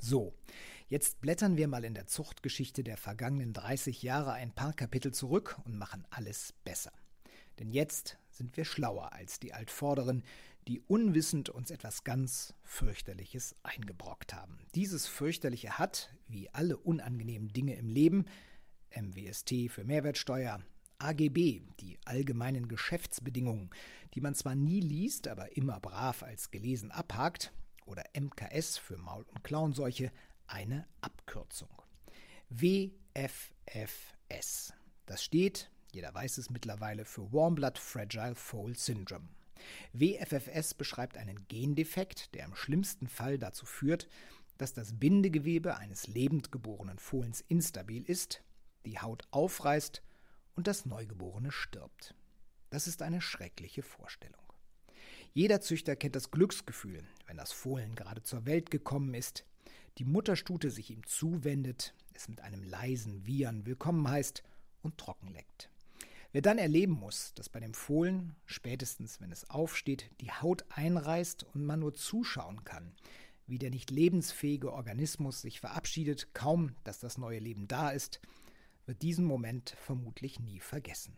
So, jetzt blättern wir mal in der Zuchtgeschichte der vergangenen 30 Jahre ein paar Kapitel zurück und machen alles besser. Denn jetzt sind wir schlauer als die Altvorderen, die unwissend uns etwas ganz fürchterliches eingebrockt haben. Dieses fürchterliche hat, wie alle unangenehmen Dinge im Leben, MWST für Mehrwertsteuer, AGB, die allgemeinen Geschäftsbedingungen, die man zwar nie liest, aber immer brav als gelesen abhakt, oder MKS für Maul- und Klauenseuche eine Abkürzung. WFFS. Das steht, jeder weiß es mittlerweile, für Warm Blood Fragile Foal Syndrome. WFFS beschreibt einen Gendefekt, der im schlimmsten Fall dazu führt, dass das Bindegewebe eines lebend geborenen Fohlens instabil ist, die Haut aufreißt und das Neugeborene stirbt. Das ist eine schreckliche Vorstellung. Jeder Züchter kennt das Glücksgefühl, wenn das Fohlen gerade zur Welt gekommen ist, die Mutterstute sich ihm zuwendet, es mit einem leisen Wiehern willkommen heißt und trocken leckt. Wer dann erleben muss, dass bei dem Fohlen, spätestens wenn es aufsteht, die Haut einreißt und man nur zuschauen kann, wie der nicht lebensfähige Organismus sich verabschiedet, kaum dass das neue Leben da ist, wird diesen Moment vermutlich nie vergessen.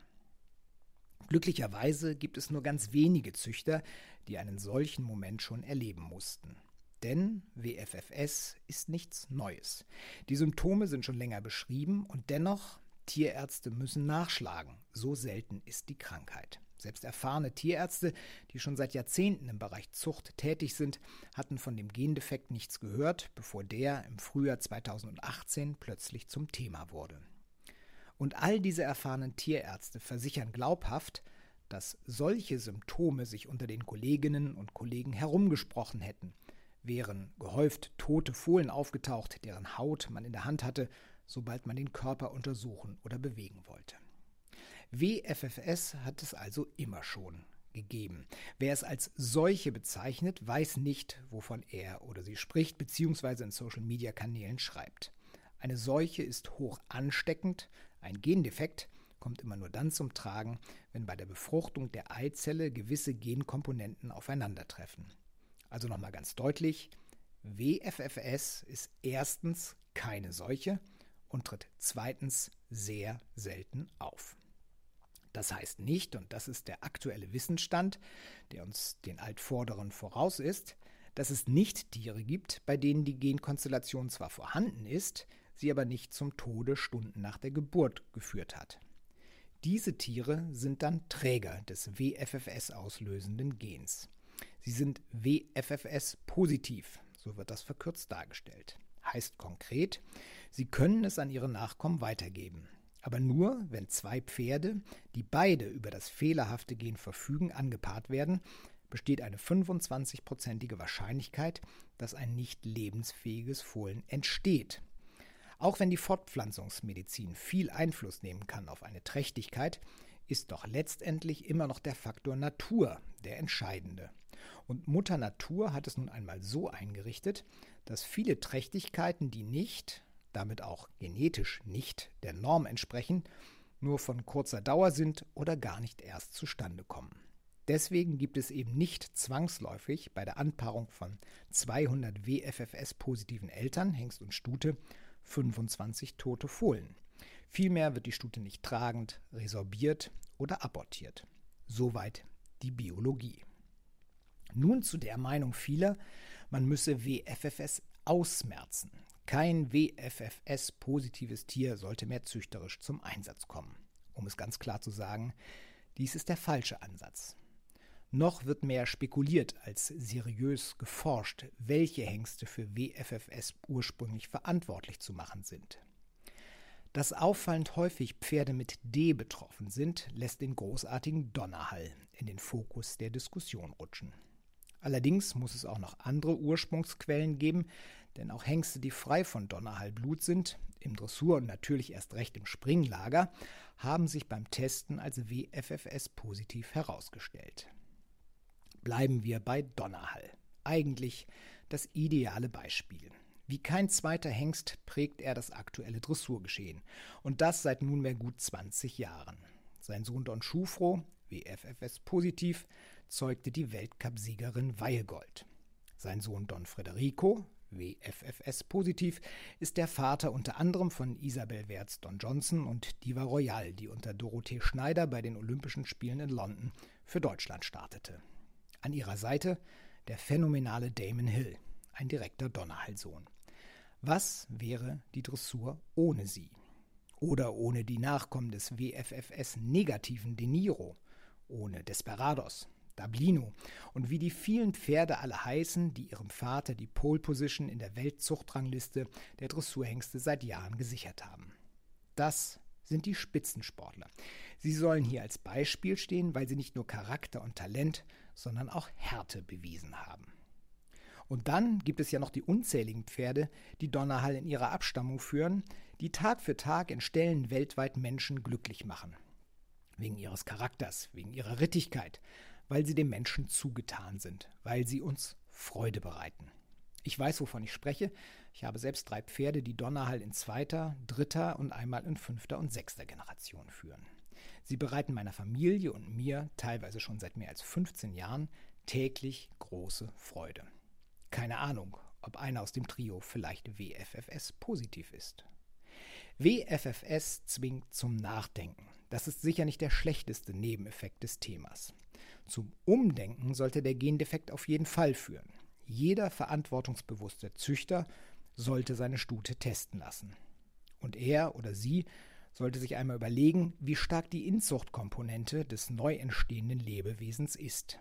Glücklicherweise gibt es nur ganz wenige Züchter, die einen solchen Moment schon erleben mussten. Denn WFFS ist nichts Neues. Die Symptome sind schon länger beschrieben und dennoch, Tierärzte müssen nachschlagen. So selten ist die Krankheit. Selbst erfahrene Tierärzte, die schon seit Jahrzehnten im Bereich Zucht tätig sind, hatten von dem Gendefekt nichts gehört, bevor der im Frühjahr 2018 plötzlich zum Thema wurde. Und all diese erfahrenen Tierärzte versichern glaubhaft, dass solche Symptome sich unter den Kolleginnen und Kollegen herumgesprochen hätten, wären gehäuft tote Fohlen aufgetaucht, deren Haut man in der Hand hatte, sobald man den Körper untersuchen oder bewegen wollte. WFFS hat es also immer schon gegeben. Wer es als solche bezeichnet, weiß nicht, wovon er oder sie spricht, beziehungsweise in Social-Media-Kanälen schreibt. Eine Seuche ist hoch ansteckend, ein Gendefekt kommt immer nur dann zum Tragen, wenn bei der Befruchtung der Eizelle gewisse Genkomponenten aufeinandertreffen. Also nochmal ganz deutlich, WFFS ist erstens keine Seuche und tritt zweitens sehr selten auf. Das heißt nicht, und das ist der aktuelle Wissensstand, der uns den Altvorderen voraus ist, dass es nicht Tiere gibt, bei denen die Genkonstellation zwar vorhanden ist, sie aber nicht zum Tode Stunden nach der Geburt geführt hat. Diese Tiere sind dann Träger des WFFS auslösenden Gens. Sie sind WFFS positiv, so wird das verkürzt dargestellt. Heißt konkret, sie können es an ihre Nachkommen weitergeben. Aber nur, wenn zwei Pferde, die beide über das fehlerhafte Gen verfügen, angepaart werden, besteht eine 25-prozentige Wahrscheinlichkeit, dass ein nicht lebensfähiges Fohlen entsteht. Auch wenn die Fortpflanzungsmedizin viel Einfluss nehmen kann auf eine Trächtigkeit, ist doch letztendlich immer noch der Faktor Natur der entscheidende. Und Mutter Natur hat es nun einmal so eingerichtet, dass viele Trächtigkeiten, die nicht, damit auch genetisch nicht der Norm entsprechen, nur von kurzer Dauer sind oder gar nicht erst zustande kommen. Deswegen gibt es eben nicht zwangsläufig bei der Anpaarung von 200 WFFS positiven Eltern, Hengst und Stute, 25 tote Fohlen. Vielmehr wird die Stute nicht tragend, resorbiert oder abortiert. Soweit die Biologie. Nun zu der Meinung vieler, man müsse WFFS ausmerzen. Kein WFFS-positives Tier sollte mehr züchterisch zum Einsatz kommen. Um es ganz klar zu sagen, dies ist der falsche Ansatz. Noch wird mehr spekuliert als seriös geforscht, welche Hengste für WFFS ursprünglich verantwortlich zu machen sind. Dass auffallend häufig Pferde mit D betroffen sind, lässt den großartigen Donnerhall in den Fokus der Diskussion rutschen. Allerdings muss es auch noch andere Ursprungsquellen geben, denn auch Hengste, die frei von Donnerhallblut sind, im Dressur und natürlich erst recht im Springlager, haben sich beim Testen als WFFS positiv herausgestellt. Bleiben wir bei Donnerhall. Eigentlich das ideale Beispiel. Wie kein zweiter Hengst prägt er das aktuelle Dressurgeschehen. Und das seit nunmehr gut 20 Jahren. Sein Sohn Don Schufro, WFFS positiv, zeugte die Weltcupsiegerin Weilgold. Sein Sohn Don Federico, WFFS positiv ist der Vater unter anderem von Isabel Wertz-Don Johnson und Diva Royal, die unter Dorothee Schneider bei den Olympischen Spielen in London für Deutschland startete. An ihrer Seite der phänomenale Damon Hill, ein direkter Donnerhallsohn. Was wäre die Dressur ohne sie? Oder ohne die Nachkommen des WFFS negativen De Niro, ohne Desperados, Dablino und wie die vielen Pferde alle heißen, die ihrem Vater die Pole Position in der Weltzuchtrangliste der Dressurhengste seit Jahren gesichert haben. Das sind die Spitzensportler. Sie sollen hier als Beispiel stehen, weil sie nicht nur Charakter und Talent, sondern auch Härte bewiesen haben. Und dann gibt es ja noch die unzähligen Pferde, die Donnerhall in ihrer Abstammung führen, die Tag für Tag in Stellen weltweit Menschen glücklich machen. Wegen ihres Charakters, wegen ihrer Rittigkeit, weil sie dem Menschen zugetan sind, weil sie uns Freude bereiten. Ich weiß, wovon ich spreche. Ich habe selbst drei Pferde, die Donnerhall in zweiter, dritter und einmal in fünfter und sechster Generation führen. Sie bereiten meiner Familie und mir, teilweise schon seit mehr als 15 Jahren, täglich große Freude. Keine Ahnung, ob einer aus dem Trio vielleicht WFFS positiv ist. WFFS zwingt zum Nachdenken. Das ist sicher nicht der schlechteste Nebeneffekt des Themas. Zum Umdenken sollte der Gendefekt auf jeden Fall führen. Jeder verantwortungsbewusste Züchter sollte seine Stute testen lassen. Und er oder sie sollte sich einmal überlegen, wie stark die Inzuchtkomponente des neu entstehenden Lebewesens ist.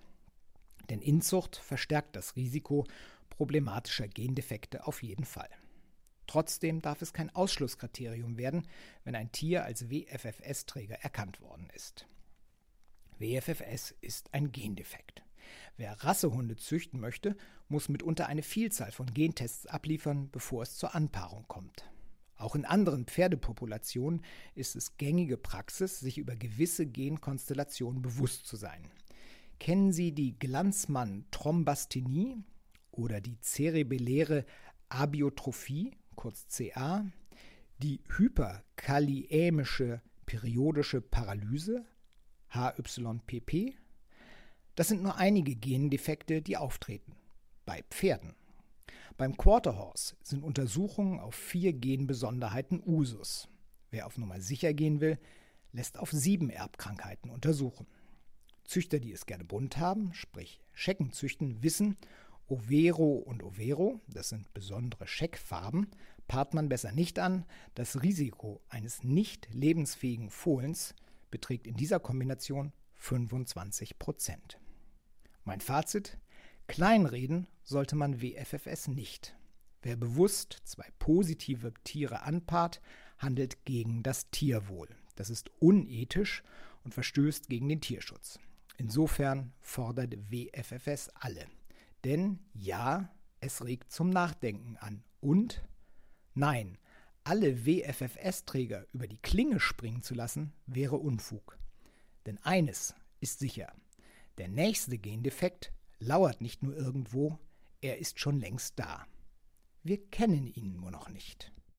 Denn Inzucht verstärkt das Risiko problematischer Gendefekte auf jeden Fall. Trotzdem darf es kein Ausschlusskriterium werden, wenn ein Tier als WFFS-Träger erkannt worden ist. WFFS ist ein Gendefekt. Wer Rassehunde züchten möchte, muss mitunter eine Vielzahl von Gentests abliefern, bevor es zur Anpaarung kommt. Auch in anderen Pferdepopulationen ist es gängige Praxis, sich über gewisse Genkonstellationen bewusst zu sein. Kennen Sie die Glanzmann-Thrombasthenie oder die zerebelläre Abiotrophie, kurz CA, die hyperkaliämische periodische Paralyse, HYPP? Das sind nur einige Gendefekte, die auftreten. Bei Pferden. Beim Quarterhorse sind Untersuchungen auf vier Genbesonderheiten Usus. Wer auf Nummer sicher gehen will, lässt auf sieben Erbkrankheiten untersuchen. Züchter, die es gerne bunt haben, sprich Schecken züchten, wissen, Overo und Overo, das sind besondere Scheckfarben, paart man besser nicht an. Das Risiko eines nicht lebensfähigen Fohlens beträgt in dieser Kombination 25 Prozent. Mein Fazit: Kleinreden sollte man WFFS nicht. Wer bewusst zwei positive Tiere anpaart, handelt gegen das Tierwohl. Das ist unethisch und verstößt gegen den Tierschutz. Insofern fordert WFFS alle. Denn ja, es regt zum Nachdenken an. Und nein, alle WFFS-Träger über die Klinge springen zu lassen, wäre Unfug. Denn eines ist sicher, der nächste Gendefekt lauert nicht nur irgendwo, er ist schon längst da. Wir kennen ihn nur noch nicht.